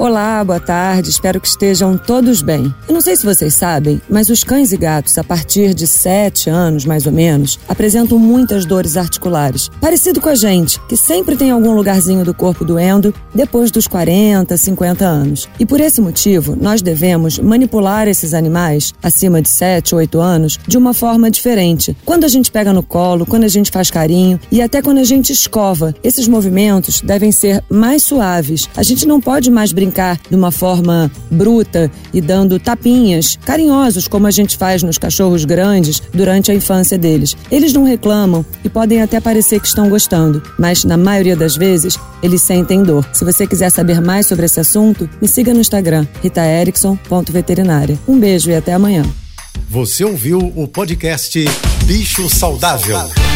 Olá, boa tarde, espero que estejam todos bem. Eu não sei se vocês sabem, mas os cães e gatos, a partir de 7 anos mais ou menos, apresentam muitas dores articulares. Parecido com a gente, que sempre tem algum lugarzinho do corpo doendo depois dos 40, 50 anos. E por esse motivo, nós devemos manipular esses animais, acima de 7, 8 anos, de uma forma diferente. Quando a gente pega no colo, quando a gente faz carinho e até quando a gente escova, esses movimentos devem ser mais suaves. A gente não pode mais brincar brincar de uma forma bruta e dando tapinhas carinhosos, como a gente faz nos cachorros grandes durante a infância deles. Eles não reclamam e podem até parecer que estão gostando, mas na maioria das vezes eles sentem dor. Se você quiser saber mais sobre esse assunto, me siga no Instagram, ritaerickson.veterinária. Um beijo e até amanhã. Você ouviu o podcast Bicho Saudável.